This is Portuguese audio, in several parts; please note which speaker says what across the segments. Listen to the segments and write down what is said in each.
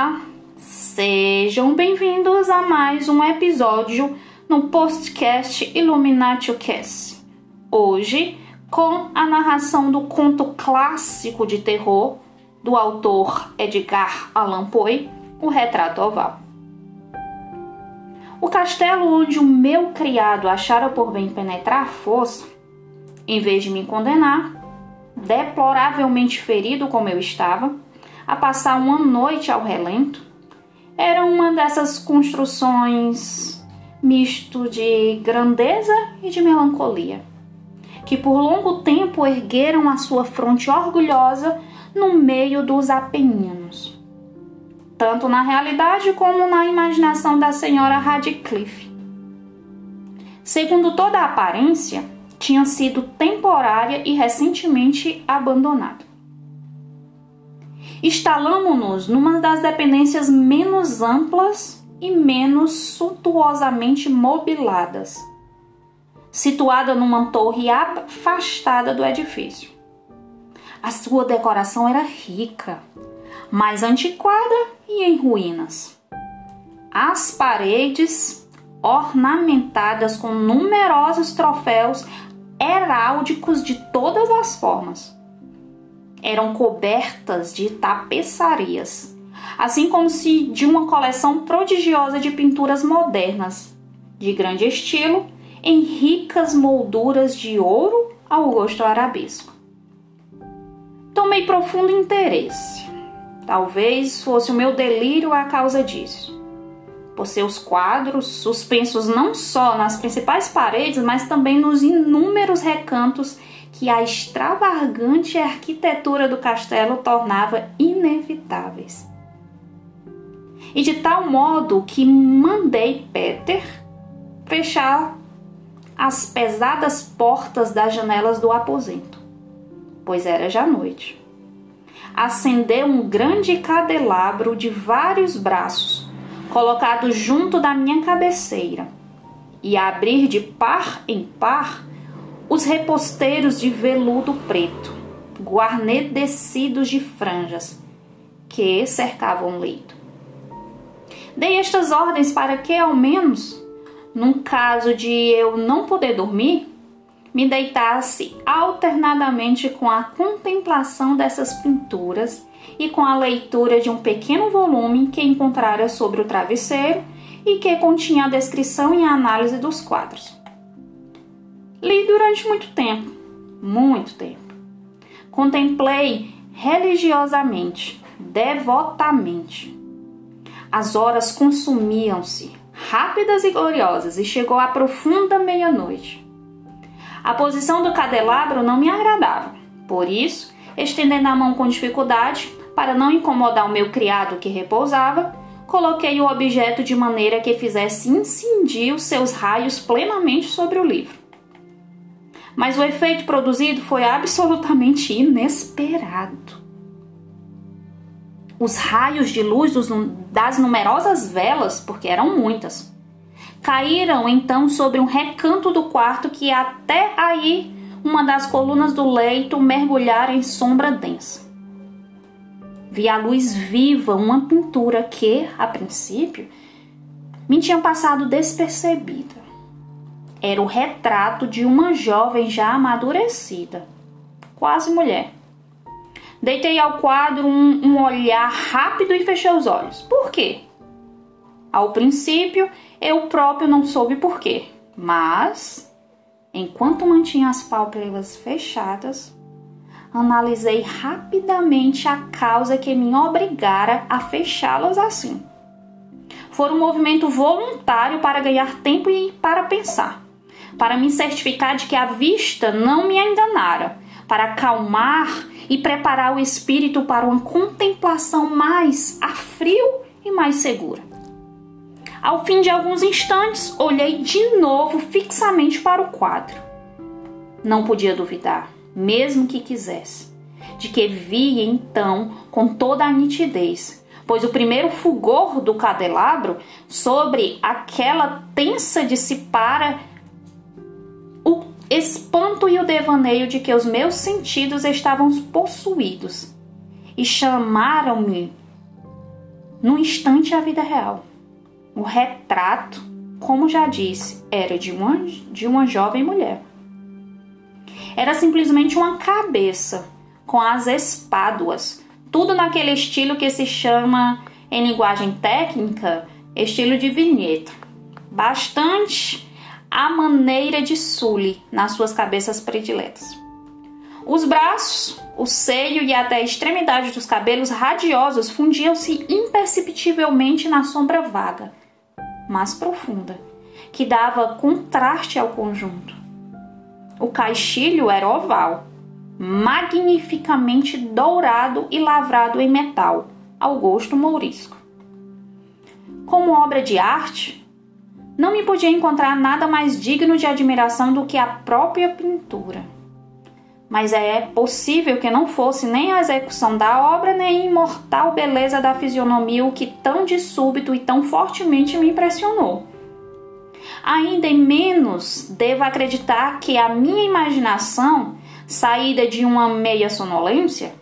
Speaker 1: Olá, sejam bem-vindos a mais um episódio no podcast Illuminati Cast. Hoje, com a narração do conto clássico de terror do autor Edgar Allan Poe, O Retrato Oval. O castelo onde o meu criado achara por bem penetrar força, em vez de me condenar, deploravelmente ferido como eu estava, a passar uma noite ao relento, era uma dessas construções misto de grandeza e de melancolia, que por longo tempo ergueram a sua fronte orgulhosa no meio dos Apeninos, tanto na realidade como na imaginação da senhora Radcliffe. Segundo toda a aparência, tinha sido temporária e recentemente abandonada. Instalamos-nos numa das dependências menos amplas e menos suntuosamente mobiladas, situada numa torre afastada do edifício. A sua decoração era rica, mais antiquada e em ruínas. As paredes, ornamentadas com numerosos troféus heráldicos de todas as formas, eram cobertas de tapeçarias, assim como se de uma coleção prodigiosa de pinturas modernas, de grande estilo, em ricas molduras de ouro ao gosto arabesco. Tomei profundo interesse. Talvez fosse o meu delírio a causa disso. Por seus quadros, suspensos não só nas principais paredes, mas também nos inúmeros recantos que a extravagante arquitetura do castelo tornava inevitáveis. E de tal modo que mandei Peter fechar as pesadas portas das janelas do aposento, pois era já noite. Acendeu um grande candelabro de vários braços, colocado junto da minha cabeceira, e abrir de par em par os reposteiros de veludo preto, guarnecidos de franjas, que cercavam o leito. Dei estas ordens para que, ao menos, num caso de eu não poder dormir, me deitasse alternadamente com a contemplação dessas pinturas e com a leitura de um pequeno volume que encontrara sobre o travesseiro e que continha a descrição e a análise dos quadros. Li durante muito tempo, muito tempo. Contemplei religiosamente, devotamente. As horas consumiam-se, rápidas e gloriosas, e chegou a profunda meia-noite. A posição do candelabro não me agradava, por isso, estendendo a mão com dificuldade, para não incomodar o meu criado que repousava, coloquei o objeto de maneira que fizesse incidir os seus raios plenamente sobre o livro mas o efeito produzido foi absolutamente inesperado. Os raios de luz das numerosas velas, porque eram muitas, caíram então sobre um recanto do quarto que até aí uma das colunas do leito mergulhara em sombra densa. Vi a luz viva, uma pintura que, a princípio, me tinha passado despercebida era o retrato de uma jovem já amadurecida, quase mulher. Deitei ao quadro um, um olhar rápido e fechei os olhos. Por quê? Ao princípio, eu próprio não soube por quê, mas enquanto mantinha as pálpebras fechadas, analisei rapidamente a causa que me obrigara a fechá-las assim. Foi um movimento voluntário para ganhar tempo e para pensar para me certificar de que a vista não me enganara, para acalmar e preparar o espírito para uma contemplação mais a frio e mais segura. Ao fim de alguns instantes, olhei de novo fixamente para o quadro. Não podia duvidar, mesmo que quisesse, de que via então com toda a nitidez, pois o primeiro fulgor do candelabro sobre aquela tensa dissipara espanto e o devaneio de que os meus sentidos estavam possuídos e chamaram-me no instante a vida real. O retrato, como já disse, era de uma, de uma jovem mulher. Era simplesmente uma cabeça com as espáduas, tudo naquele estilo que se chama, em linguagem técnica, estilo de vinheta. Bastante a maneira de Sully nas suas cabeças prediletas. Os braços, o seio e até a extremidade dos cabelos radiosos fundiam-se imperceptivelmente na sombra vaga, mas profunda, que dava contraste ao conjunto. O caixilho era oval, magnificamente dourado e lavrado em metal, ao gosto mourisco. Como obra de arte, não me podia encontrar nada mais digno de admiração do que a própria pintura. Mas é possível que não fosse nem a execução da obra, nem a imortal beleza da fisionomia o que tão de súbito e tão fortemente me impressionou. Ainda em menos devo acreditar que a minha imaginação saída de uma meia sonolência,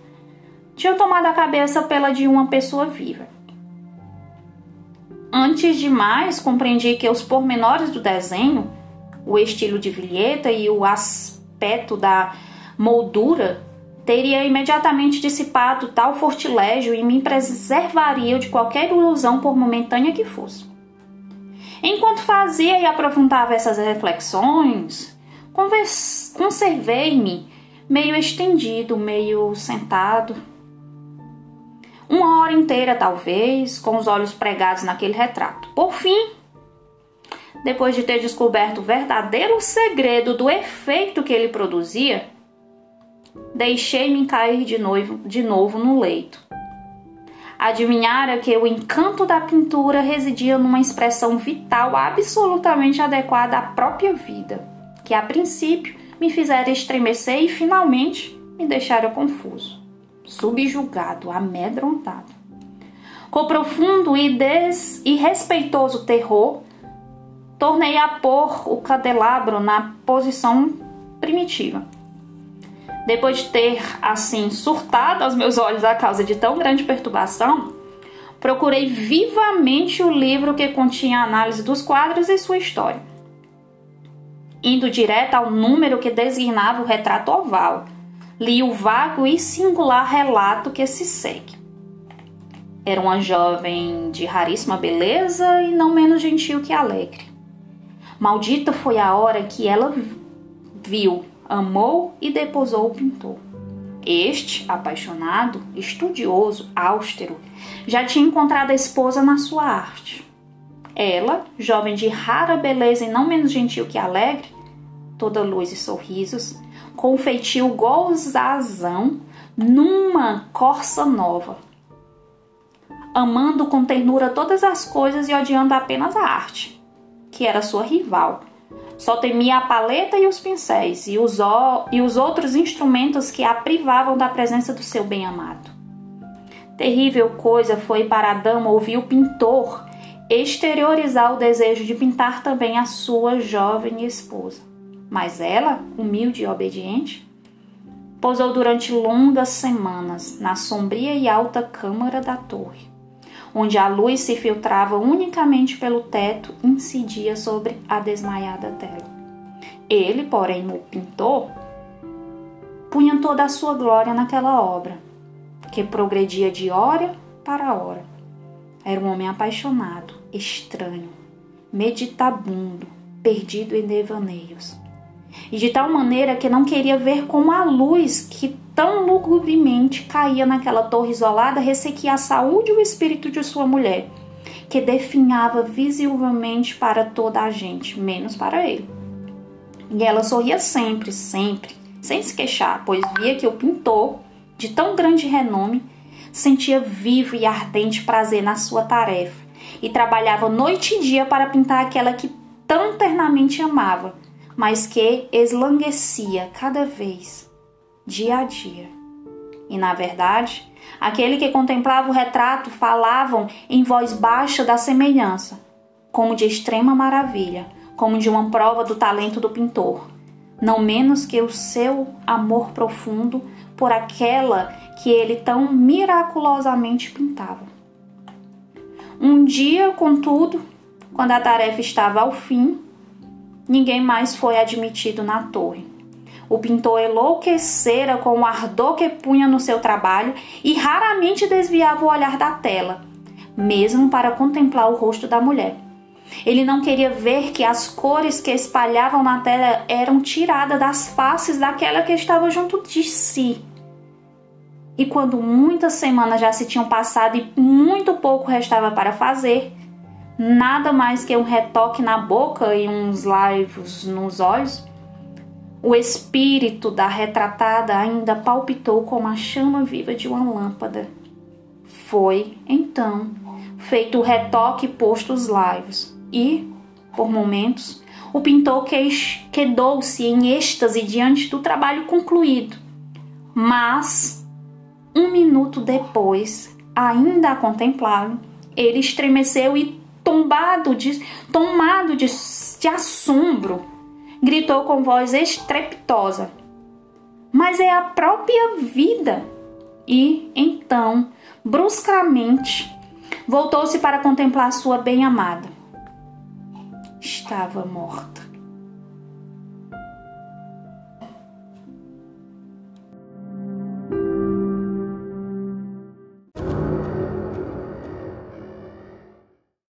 Speaker 1: tinha tomado a cabeça pela de uma pessoa viva. Antes de mais, compreendi que os pormenores do desenho, o estilo de vilheta e o aspecto da moldura teria imediatamente dissipado tal fortilégio e me preservaria de qualquer ilusão por momentânea que fosse. Enquanto fazia e aprofundava essas reflexões, conservei-me meio estendido, meio sentado. Uma hora inteira, talvez, com os olhos pregados naquele retrato. Por fim, depois de ter descoberto o verdadeiro segredo do efeito que ele produzia, deixei-me cair de novo, de novo no leito. Adivinhara que o encanto da pintura residia numa expressão vital absolutamente adequada à própria vida, que a princípio me fizeram estremecer e finalmente me deixaram confuso, subjugado, amedrontado. Com profundo e, des... e respeitoso terror, tornei a pôr o candelabro na posição primitiva. Depois de ter, assim, surtado aos meus olhos a causa de tão grande perturbação, procurei vivamente o livro que continha a análise dos quadros e sua história indo direto ao número que designava o retrato oval. Li o vago e singular relato que se segue. Era uma jovem de raríssima beleza e não menos gentil que alegre. Maldita foi a hora que ela viu, amou e deposou o pintor. Este, apaixonado, estudioso, austero, já tinha encontrado a esposa na sua arte. Ela, jovem de rara beleza e não menos gentil que alegre, toda luz e sorrisos, com o feitio gozazão numa corça nova, amando com ternura todas as coisas e odiando apenas a arte, que era sua rival. Só temia a paleta e os pincéis e os, e os outros instrumentos que a privavam da presença do seu bem-amado. Terrível coisa foi para a dama ouvir o pintor exteriorizar o desejo de pintar também a sua jovem esposa. Mas ela, humilde e obediente, pousou durante longas semanas na sombria e alta câmara da torre, onde a luz se filtrava unicamente pelo teto e incidia sobre a desmaiada tela. Ele, porém, o pintor, punha toda a sua glória naquela obra, que progredia de hora para hora. Era um homem apaixonado, estranho, meditabundo, perdido em devaneios. E de tal maneira que não queria ver como a luz que tão lugubremente caía naquela torre isolada ressequia a saúde e o espírito de sua mulher, que definhava visivelmente para toda a gente, menos para ele. E ela sorria sempre, sempre, sem se queixar, pois via que o pintor, de tão grande renome, sentia vivo e ardente prazer na sua tarefa e trabalhava noite e dia para pintar aquela que tão ternamente amava, mas que eslanguecia cada vez, dia a dia. E na verdade, aquele que contemplava o retrato falavam em voz baixa da semelhança, como de extrema maravilha, como de uma prova do talento do pintor, não menos que o seu amor profundo por aquela que ele tão miraculosamente pintava. Um dia, contudo, quando a tarefa estava ao fim, ninguém mais foi admitido na torre. O pintor enlouquecera com o ardor que punha no seu trabalho e raramente desviava o olhar da tela, mesmo para contemplar o rosto da mulher. Ele não queria ver que as cores que espalhavam na tela eram tiradas das faces daquela que estava junto de si. E quando muitas semanas já se tinham passado e muito pouco restava para fazer, nada mais que um retoque na boca e uns laivos nos olhos, o espírito da retratada ainda palpitou como a chama viva de uma lâmpada. Foi, então, feito o retoque e posto os laivos, e, por momentos, o pintor quedou-se em êxtase diante do trabalho concluído. Mas, um minuto depois, ainda a contemplá-lo, ele estremeceu e, tombado de, tomado de, de assombro, gritou com voz estrepitosa: Mas é a própria vida! E então, bruscamente, voltou-se para contemplar sua bem-amada. Estava morta.